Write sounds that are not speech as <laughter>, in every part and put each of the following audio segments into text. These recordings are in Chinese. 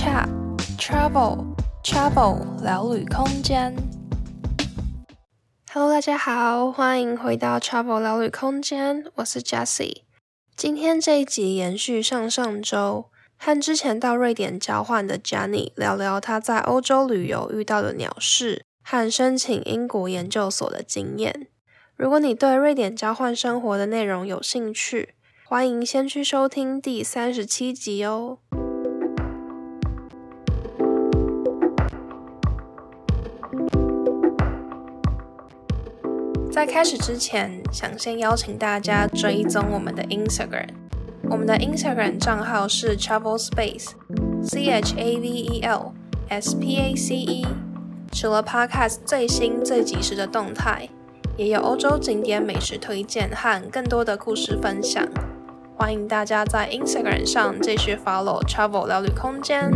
Chat Travel Travel 聊旅空间。Hello，大家好，欢迎回到 Travel 聊旅空间，我是 Jessie。今天这一集延续上上周，和之前到瑞典交换的 Jenny 聊聊他在欧洲旅游遇到的鸟事和申请英国研究所的经验。如果你对瑞典交换生活的内容有兴趣，欢迎先去收听第三十七集哦。在开始之前，想先邀请大家追踪我们的 Instagram。我们的 Instagram 账号是 Travel Space，C H A V E L S P A C E。除了 Podcast 最新最及时的动态，也有欧洲景点美食推荐和更多的故事分享。欢迎大家在 Instagram 上继续 follow Travel 聊旅空间。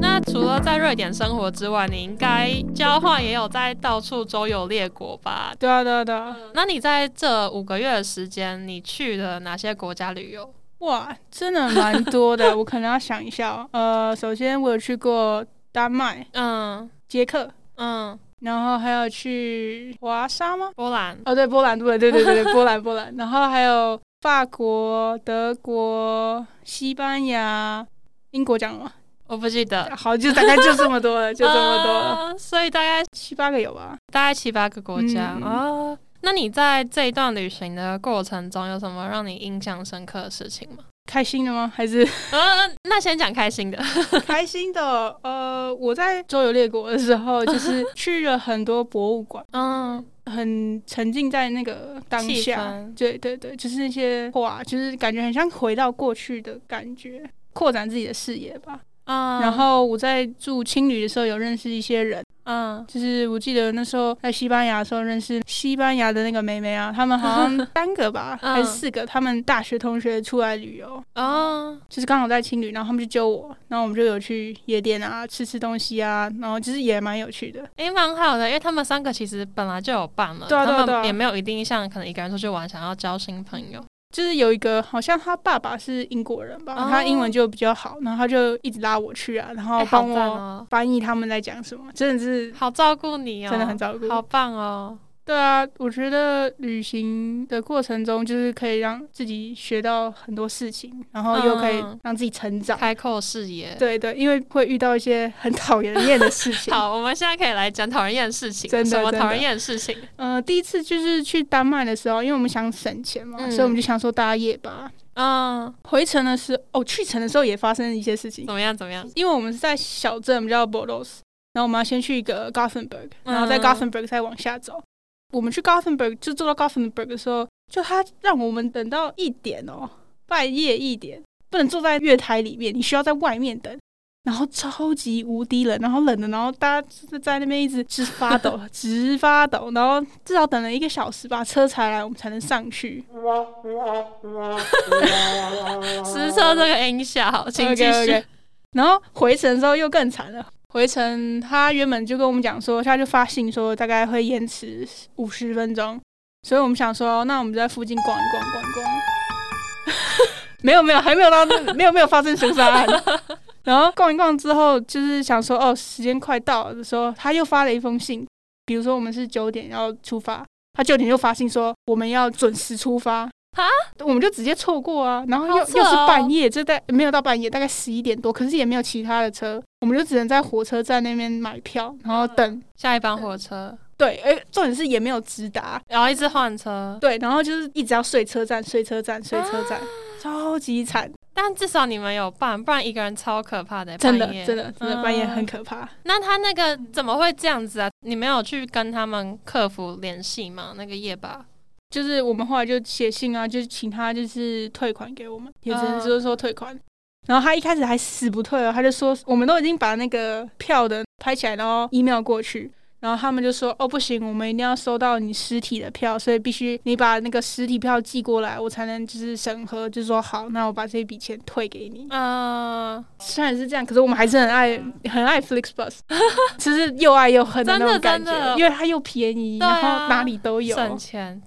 那除了在瑞典生活之外，你应该交换也有在到处周游列国吧？对啊，对啊，对啊。那你在这五个月的时间，你去了哪些国家旅游？哇，真的蛮多的。<laughs> 我可能要想一下。呃，首先我有去过丹麦，嗯，捷克，嗯，然后还有去华沙吗？波兰。哦，对，波兰，对，对，对，对，<laughs> 波兰，波兰。然后还有法国、德国、西班牙、英国讲了吗？我不记得，好，就大概就这么多了，就这么多了，呃，所以大概七八个有吧，大概七八个国家啊，嗯哦。那你在这一段旅行的过程中，有什么让你印象深刻的事情吗？开心的吗？还是？呃，那先讲开心的。<laughs> 开心的，呃，我在周游列国的时候，就是去了很多博物馆，<laughs> 嗯，很沉浸在那个当下，对对对，就是那些画，就是感觉很像回到过去的感觉，扩展自己的视野吧。嗯，然后我在住青旅的时候有认识一些人，嗯，就是我记得那时候在西班牙的时候认识西班牙的那个妹妹啊，他们好像三个吧，<laughs> 还是四个，他们大学同学出来旅游，哦，就是刚好在青旅，然后他们就揪我，然后我们就有去夜店啊，吃吃东西啊，然后其实也蛮有趣的，诶，蛮好的，因为他们三个其实本来就有伴了，对啊，对啊，他们也没有一定像可能一个人出去玩，想要交新朋友。就是有一个好像他爸爸是英国人吧，哦、他英文就比较好，然后他就一直拉我去啊，然后帮我翻译他们在讲什么，欸哦、真的是好照顾你哦，真的很照顾，好棒哦。对啊，我觉得旅行的过程中，就是可以让自己学到很多事情，然后又可以让自己成长，开阔视野。对对，因为会遇到一些很讨人厌的事情。<laughs> 好，我们现在可以来讲讨人厌的事情。真的，什么讨人厌的事情？呃，第一次就是去丹麦的时候，因为我们想省钱嘛，嗯、所以我们就想说搭夜吧。嗯，回程的时候，哦，去程的时候也发生一些事情。怎么样？怎么样？因为我们是在小镇，我们叫 Boros 然后我们要先去一个 Gothenburg，然后在 Gothenburg 再往下走。我们去 Gothenburg 就坐到 Gothenburg 的时候，就他让我们等到一点哦，半夜一点，不能坐在月台里面，你需要在外面等，然后超级无敌冷，然后冷的，然后大家就是在那边一直直发抖，<laughs> 直发抖，然后至少等了一个小时吧，车才来，我们才能上去。<laughs> <laughs> 实测这个音效，请继续。Okay, okay. 然后回程的时候又更惨了。回程，他原本就跟我们讲说，他就发信说大概会延迟五十分钟，所以我们想说，那我们在附近逛一逛，逛一逛。<laughs> 没有没有，还没有到那，<laughs> 没有没有发生凶杀案。<laughs> 然后逛一逛之后，就是想说，哦，时间快到了的时候，他又发了一封信，比如说我们是九点要出发，他九点就发信说我们要准时出发。啊，我们就直接错过啊，然后又、哦、又是半夜，就在没有到半夜，大概十一点多，可是也没有其他的车，我们就只能在火车站那边买票，然后等下一班火车。对，哎，重点是也没有直达，然后一直换车。对，然后就是一直要睡车站，睡车站，睡车站，啊、超级惨。但至少你们有伴，不然一个人超可怕的。真的，真的，真的半夜很可怕。那他那个怎么会这样子啊？你没有去跟他们客服联系吗？那个夜巴。就是我们后来就写信啊，就请他就是退款给我们，也只能就是说退款。Uh. 然后他一开始还死不退哦，他就说我们都已经把那个票的拍起来，然后 email 过去，然后他们就说哦不行，我们一定要收到你实体的票，所以必须你把那个实体票寄过来，我才能就是审核，就说好，那我把这笔钱退给你。啊，uh. 虽然是这样，可是我们还是很爱很爱 Flixbus，其实 <laughs> 又爱又恨的那种感觉，因为它又便宜，然后哪里都有，省钱。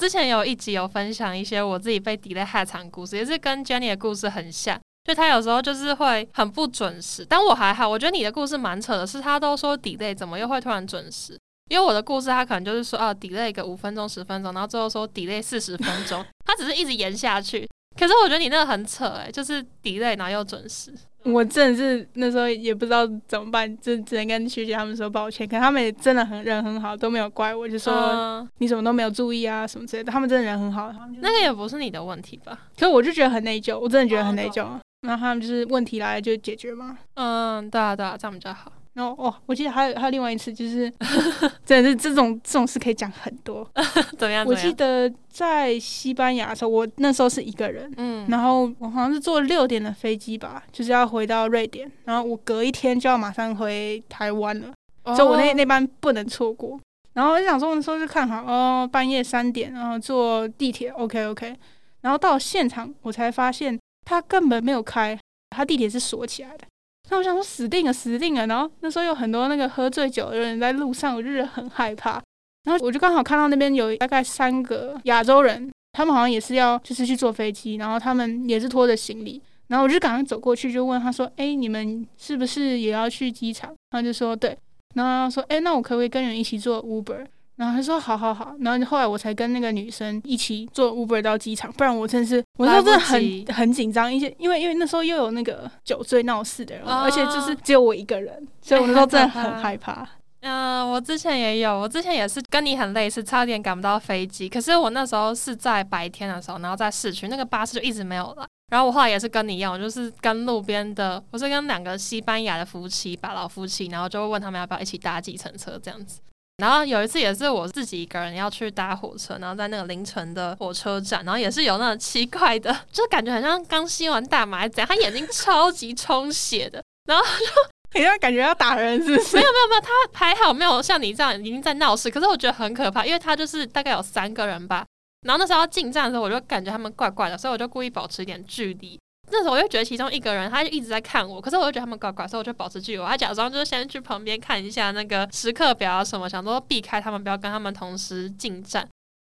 之前有一集有分享一些我自己被 delay 害惨故事，也是跟 Jenny 的故事很像。就他有时候就是会很不准时，但我还好。我觉得你的故事蛮扯的，是他都说 delay，怎么又会突然准时？因为我的故事他可能就是说啊 delay 个五分钟十分钟，然后最后说 delay 四十分钟，他只是一直延下去。可是我觉得你那个很扯哎、就是 delay 然后又准时。我真的是那时候也不知道怎么办，就只能跟学姐他们说抱歉。可他们也真的很人很好，都没有怪我，就说你什么都没有注意啊什么之类的。他们真的人很好。那个也不是你的问题吧？可是我就觉得很内疚，我真的觉得很内疚。然后他们就是问题来了就解决嘛。嗯，对啊对啊，这样比较好。然后哦，我记得还有还有另外一次，就是 <laughs> 真的是这种这种事可以讲很多。<laughs> 怎么样？我记得在西班牙的时候，我那时候是一个人，嗯，然后我好像是坐六点的飞机吧，就是要回到瑞典，然后我隔一天就要马上回台湾了，哦、所以我那那班不能错过。然后我就想说，那时候就看好哦，半夜三点，然后坐地铁，OK OK。然后到现场，我才发现他根本没有开，他地铁是锁起来的。那我想说死定了，死定了！然后那时候有很多那个喝醉酒的人在路上，我就是很害怕。然后我就刚好看到那边有大概三个亚洲人，他们好像也是要就是去坐飞机，然后他们也是拖着行李。然后我就赶快走过去，就问他说：“哎，你们是不是也要去机场？”他就说：“对。”然后他说：“哎，那我可不可以跟人一起坐 Uber？” 然后他说：“好好好。”然后后来我才跟那个女生一起坐 Uber 到机场，不然我真的是我那时候真的很很紧张，一些因为因为那时候又有那个酒醉闹事的人，哦、而且就是只有我一个人，所以我那时候真的很 <laughs> 害怕。嗯、呃，我之前也有，我之前也是跟你很类似，差点赶不到飞机。可是我那时候是在白天的时候，然后在市区，那个巴士就一直没有来。然后我后来也是跟你一样，我就是跟路边的，我是跟两个西班牙的夫妻吧，老夫妻，然后就会问他们要不要一起搭计程车这样子。然后有一次也是我自己一个人要去搭火车，然后在那个凌晨的火车站，然后也是有那种奇怪的，就感觉好像刚吸完大麻怎样，他眼睛超级充血的，<laughs> 然后就好像感觉要打人，是不是？没有没有没有，他还好没有像你这样已经在闹事，可是我觉得很可怕，因为他就是大概有三个人吧，然后那时候进站的时候，我就感觉他们怪怪的，所以我就故意保持一点距离。那时候我就觉得其中一个人他就一直在看我，可是我就觉得他们怪怪，所以我就保持距离。我还假装就是先去旁边看一下那个时刻表啊什么，想说避开他们，不要跟他们同时进站。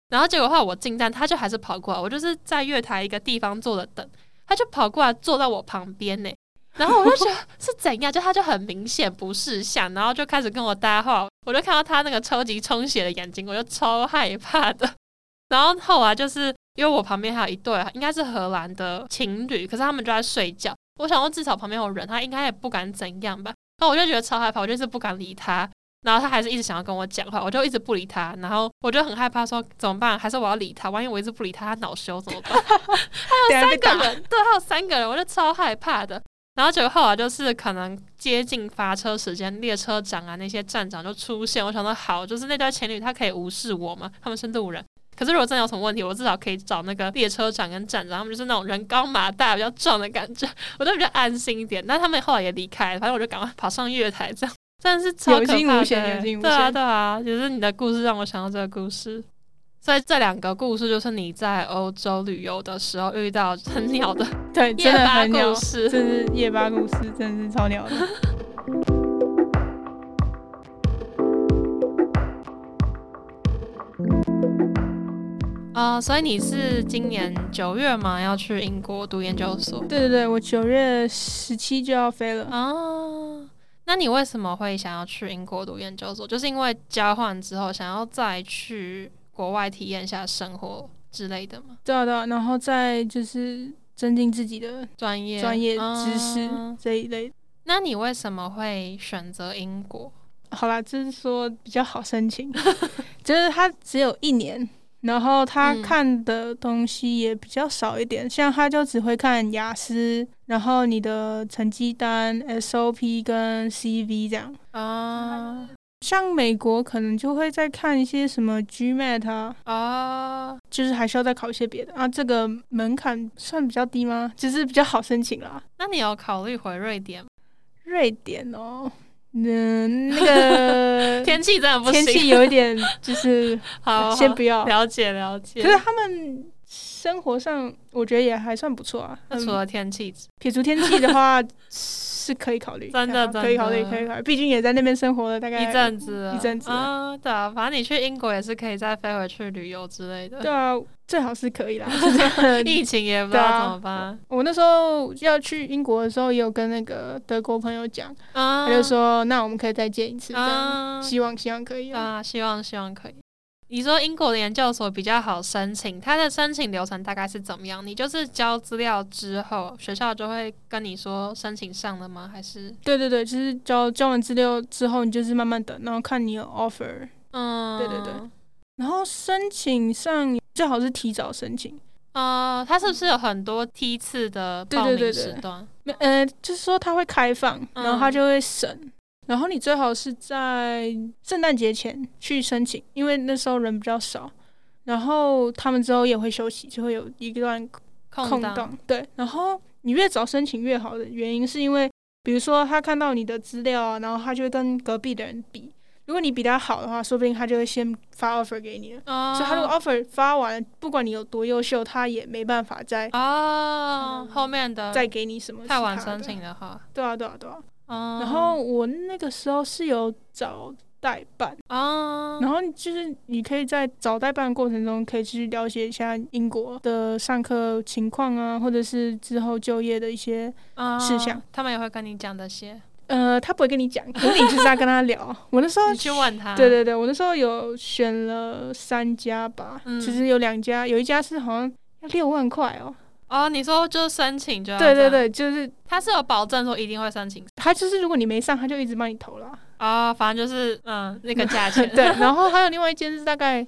然后结果后来我进站，他就还是跑过来。我就是在月台一个地方坐着等，他就跑过来坐在我旁边呢。然后我就觉得是怎样，就他就很明显不识相，然后就开始跟我搭话。我就看到他那个超级充血的眼睛，我就超害怕的。然后后来就是。因为我旁边还有一对，应该是荷兰的情侣，可是他们就在睡觉。我想说至少旁边有人，他应该也不敢怎样吧。然后我就觉得超害怕，我就是不敢理他。然后他还是一直想要跟我讲话，我就一直不理他。然后我就很害怕，说怎么办？还是我要理他？万一我一直不理他，他恼羞怎么办？<laughs> 还有三个人，对，还有三个人，我就超害怕的。然后结果后来就是可能接近发车时间，列车长啊那些站长就出现。我想说好，就是那对情侣，他可以无视我吗？他们是路人。可是如果真的有什么问题，我至少可以找那个列车长跟站长，他们就是那种人高马大、比较壮的感觉，我都比较安心一点。那他们后来也离开了，反正我就赶快跑上月台，这样真的是超可怕的。有惊无险，有惊无险。对啊，对啊，就是你的故事让我想到这个故事。所以这两个故事就是你在欧洲旅游的时候遇到很鸟的，<laughs> 对，夜巴故事，这是夜巴故事，真的是超鸟的。啊，uh, 所以你是今年九月嘛？要去英国读研究所？对对对，我九月十七就要飞了啊。Uh, 那你为什么会想要去英国读研究所？就是因为交换之后想要再去国外体验一下生活之类的吗？对啊对啊，然后再就是增进自己的专业专业知识这一类。Uh, 那你为什么会选择英国？好啦，就是说比较好申请，<laughs> 就是它只有一年。然后他看的东西也比较少一点，嗯、像他就只会看雅思，然后你的成绩单、SOP 跟 CV 这样啊。像美国可能就会再看一些什么 GMAT 啊，啊就是还需要再考一些别的啊。这个门槛算比较低吗？就是比较好申请啦。那你有考虑回瑞典？瑞典哦。嗯，那 <laughs> 个天气真的不行，天气有一点就是 <laughs> 好，先不要了解了解。可是他们生活上，我觉得也还算不错啊。除了天气，撇除天气的话，食是可以考虑，真的，可以考虑，可以考虑。毕竟也在那边生活了大概一阵子，一阵子啊。对啊，反正你去英国也是可以再飞回去旅游之类的。对啊，最好是可以啦。<laughs> <laughs> 疫情也不知道怎么办。啊、我那时候要去英国的时候，也有跟那个德国朋友讲，啊、他就说：“那我们可以再见一次，啊、希望希望可以啊，希望希望可以。”你说英国的研究所比较好申请，它的申请流程大概是怎么样？你就是交资料之后，学校就会跟你说申请上了吗？还是？对对对，就是交交完资料之后，你就是慢慢等，然后看你有 offer。嗯，对对对。然后申请上最好是提早申请。呃，它是不是有很多梯次的报名时段？对对对对呃，就是说它会开放，然后它就会审。嗯然后你最好是在圣诞节前去申请，因为那时候人比较少。然后他们之后也会休息，就会有一段空档。对，然后你越早申请越好的原因是因为，比如说他看到你的资料啊，然后他就会跟隔壁的人比。如果你比他好的话，说不定他就会先发 offer 给你了。哦。所以他如果 offer 发完，不管你有多优秀，他也没办法再哦、嗯、后面的再给你什么。太晚申请的话。对啊，对啊，对啊。然后我那个时候是有找代办啊，然后就是你可以在找代办的过程中，可以去了解一下英国的上课情况啊，或者是之后就业的一些事项。他们也会跟你讲这些。呃，他不会跟你讲，可是你就是要跟他聊。我那时候 <laughs> 你去问他。对对对，我那时候有选了三家吧，其实有两家，有一家是好像要六万块哦。哦，你说就申请就要对对对，就是他是有保证说一定会申请，他就是如果你没上，他就一直帮你投了。哦，反正就是嗯那个价钱。<laughs> 对，然后还有另外一间是大概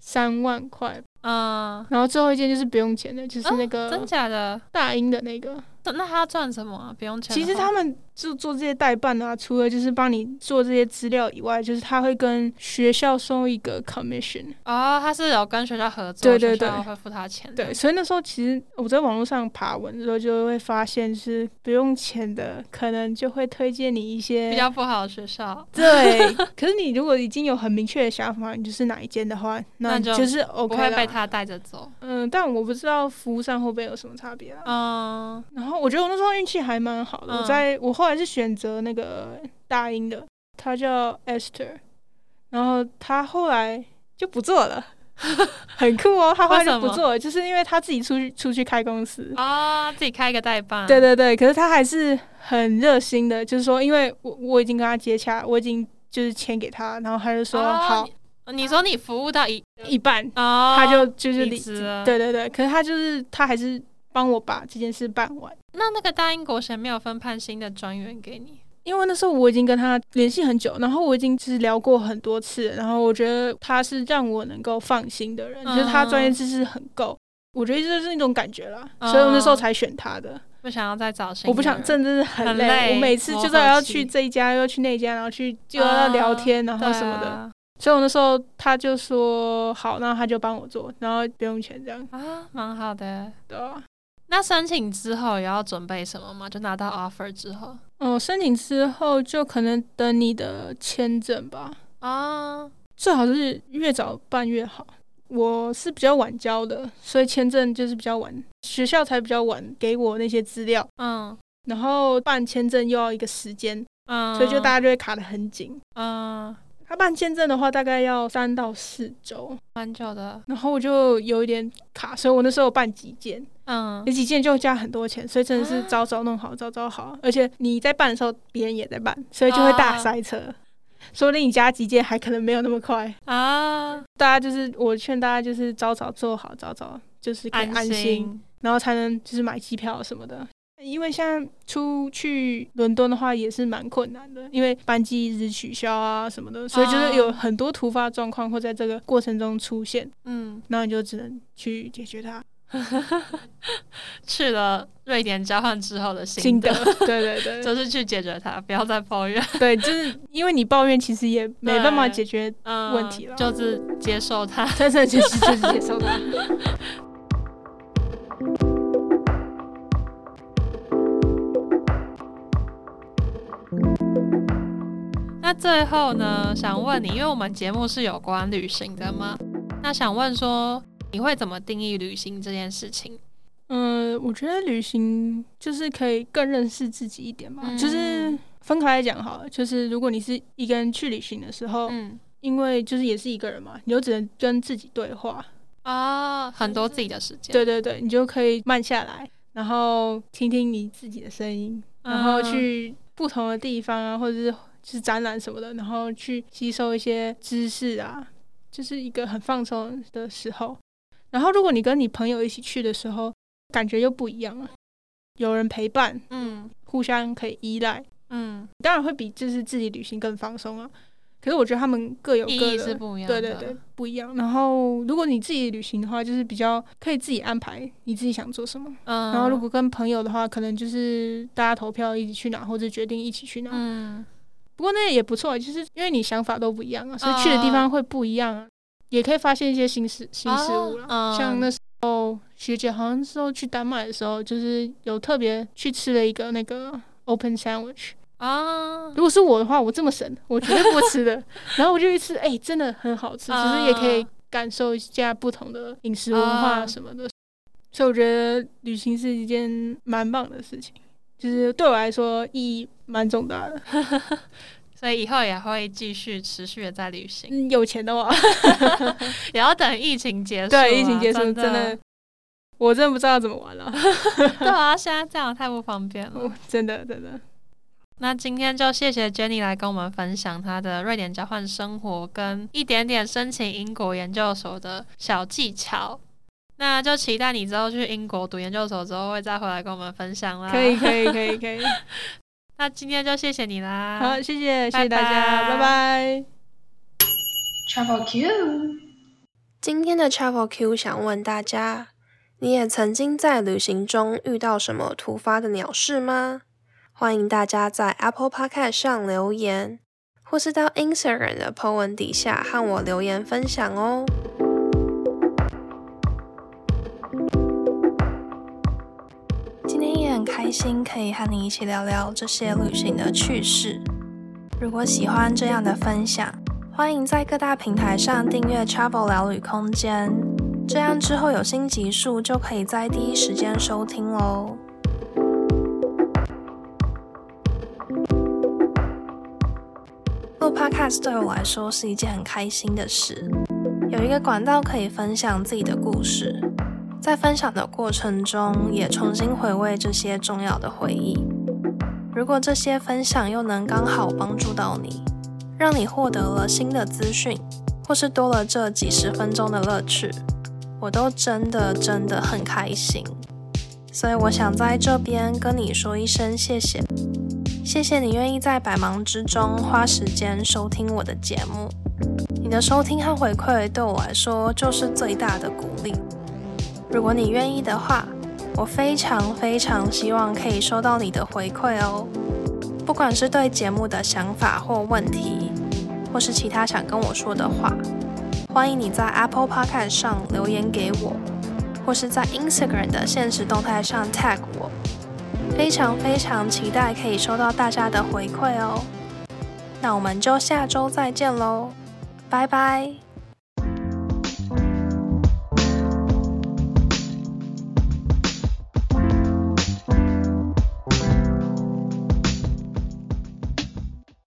三万块，嗯，然后最后一间就是不用钱的，就是那个真假的大英的那个。那他赚什么啊？不用钱。其实他们就做这些代办啊，除了就是帮你做这些资料以外，就是他会跟学校收一个 commission。哦，他是有跟学校合作，对对对，会付他钱。对，所以那时候其实我在网络上爬文的时候，就会发现是不用钱的，可能就会推荐你一些比较不好的学校。对，<laughs> 可是你如果已经有很明确的想法，你就是哪一间的话，那就是 OK 不会被他带着走。嗯，但我不知道服务上会不会有什么差别啊。嗯，然后。我觉得我那时候运气还蛮好的，嗯、我在我后来是选择那个大英的，他叫 Esther，然后他后来就不做了，<laughs> 很酷哦，他后来就不做了，就是因为他自己出去出去开公司啊、哦，自己开一个代办，对对对，可是他还是很热心的，就是说，因为我我已经跟他接洽，我已经就是签给他，然后他就说、哦、好，你说你服务到一一半，哦、他就就是离职，对对对，可是他就是他还是帮我把这件事办完。那那个大英国神没有分派新的专员给你？因为那时候我已经跟他联系很久，然后我已经是聊过很多次，然后我觉得他是让我能够放心的人，嗯、就是他专业知识很够，我觉得就是那种感觉啦，嗯、所以我那时候才选他的。不想要再找谁，我不想，真的是很累，很累，我每次就是要去这一家，又去那家，然后去就要聊天，然后什么的，啊、所以我那时候他就说好，那他就帮我做，然后不用钱这样啊，蛮好的，对啊。那申请之后也要准备什么吗？就拿到 offer 之后，哦，申请之后就可能等你的签证吧。啊，最好是越早办越好。我是比较晚交的，所以签证就是比较晚，学校才比较晚给我那些资料。嗯，然后办签证又要一个时间，嗯，所以就大家就会卡得很紧。嗯。他办签证的话，大概要三到四周，蛮久的。然后我就有一点卡，所以我那时候办几件，嗯，有几件就加很多钱，所以真的是早早弄好，啊、早早好。而且你在办的时候，别人也在办，所以就会大塞车。啊、说不定你加几件还可能没有那么快啊。大家就是我劝大家就是早早做好，早早就是可以安心，安心然后才能就是买机票什么的。因为现在出去伦敦的话也是蛮困难的，因为班机一直取消啊什么的，所以就是有很多突发状况会在这个过程中出现。嗯，那你就只能去解决它。去了瑞典交换之后的心得，<laughs> 对对对，就是去解决它，不要再抱怨。对，就是因为你抱怨，其实也没办法解决问题了，嗯，就是接受它，真的就是就是接受它。<laughs> 那最后呢，想问你，因为我们节目是有关旅行的嘛，那想问说，你会怎么定义旅行这件事情？嗯，我觉得旅行就是可以更认识自己一点嘛。嗯、就是分开来讲好了，就是如果你是一个人去旅行的时候，嗯，因为就是也是一个人嘛，你就只能跟自己对话啊，很多自己的时间。对对对，你就可以慢下来，然后听听你自己的声音，然后去不同的地方啊，或者是就是展览什么的，然后去吸收一些知识啊，就是一个很放松的时候。然后如果你跟你朋友一起去的时候，感觉又不一样了，有人陪伴，嗯，互相可以依赖，嗯，当然会比就是自己旅行更放松啊。可是我觉得他们各有各的，意义是不一样的，对对对，不一样。然后如果你自己旅行的话，就是比较可以自己安排你自己想做什么。嗯，然后如果跟朋友的话，可能就是大家投票一起去哪，或者决定一起去哪。嗯，不过那也不错，就是因为你想法都不一样啊，所以去的地方会不一样啊，也可以发现一些新事新事物了，嗯，像那时候学姐好像是说去丹麦的时候，就是有特别去吃了一个那个 open sandwich 啊。如果是我的话，我这么省，我绝对不会吃的。<laughs> 然后我就一吃，哎、欸，真的很好吃，其实也可以感受一下不同的饮食文化什么的。所以我觉得旅行是一件蛮棒的事情，就是对我来说意义蛮重大的。<laughs> 所以以后也会继续持续的在旅行。嗯，有钱的话，<laughs> 也要等疫情结束。对，疫情结束真的，真的，我真的不知道怎么玩了。对啊，现在这样太不方便了。真的，真的。那今天就谢谢 Jenny 来跟我们分享她的瑞典交换生活跟一点点申请英国研究所的小技巧。那就期待你之后去英国读研究所之后会再回来跟我们分享啦。可以，可以，可以，<laughs> 可以。那今天就谢谢你啦。好，谢谢，谢谢大家，拜拜。Travel Q，今天的 Travel Q 想问大家，你也曾经在旅行中遇到什么突发的鸟事吗？欢迎大家在 Apple Podcast 上留言，或是到 Instagram 的 po 文底下和我留言分享哦。今天也很开心可以和你一起聊聊这些旅行的趣事。如果喜欢这样的分享，欢迎在各大平台上订阅 Travel 聊旅空间，这样之后有新集数就可以在第一时间收听喽。Podcast 对我来说是一件很开心的事，有一个管道可以分享自己的故事，在分享的过程中也重新回味这些重要的回忆。如果这些分享又能刚好帮助到你，让你获得了新的资讯，或是多了这几十分钟的乐趣，我都真的真的很开心。所以我想在这边跟你说一声谢谢。谢谢你愿意在百忙之中花时间收听我的节目，你的收听和回馈对我来说就是最大的鼓励。如果你愿意的话，我非常非常希望可以收到你的回馈哦。不管是对节目的想法或问题，或是其他想跟我说的话，欢迎你在 Apple Podcast 上留言给我，或是在 Instagram 的现实动态上 tag 我。非常非常期待可以收到大家的回馈哦，那我们就下周再见喽，拜拜。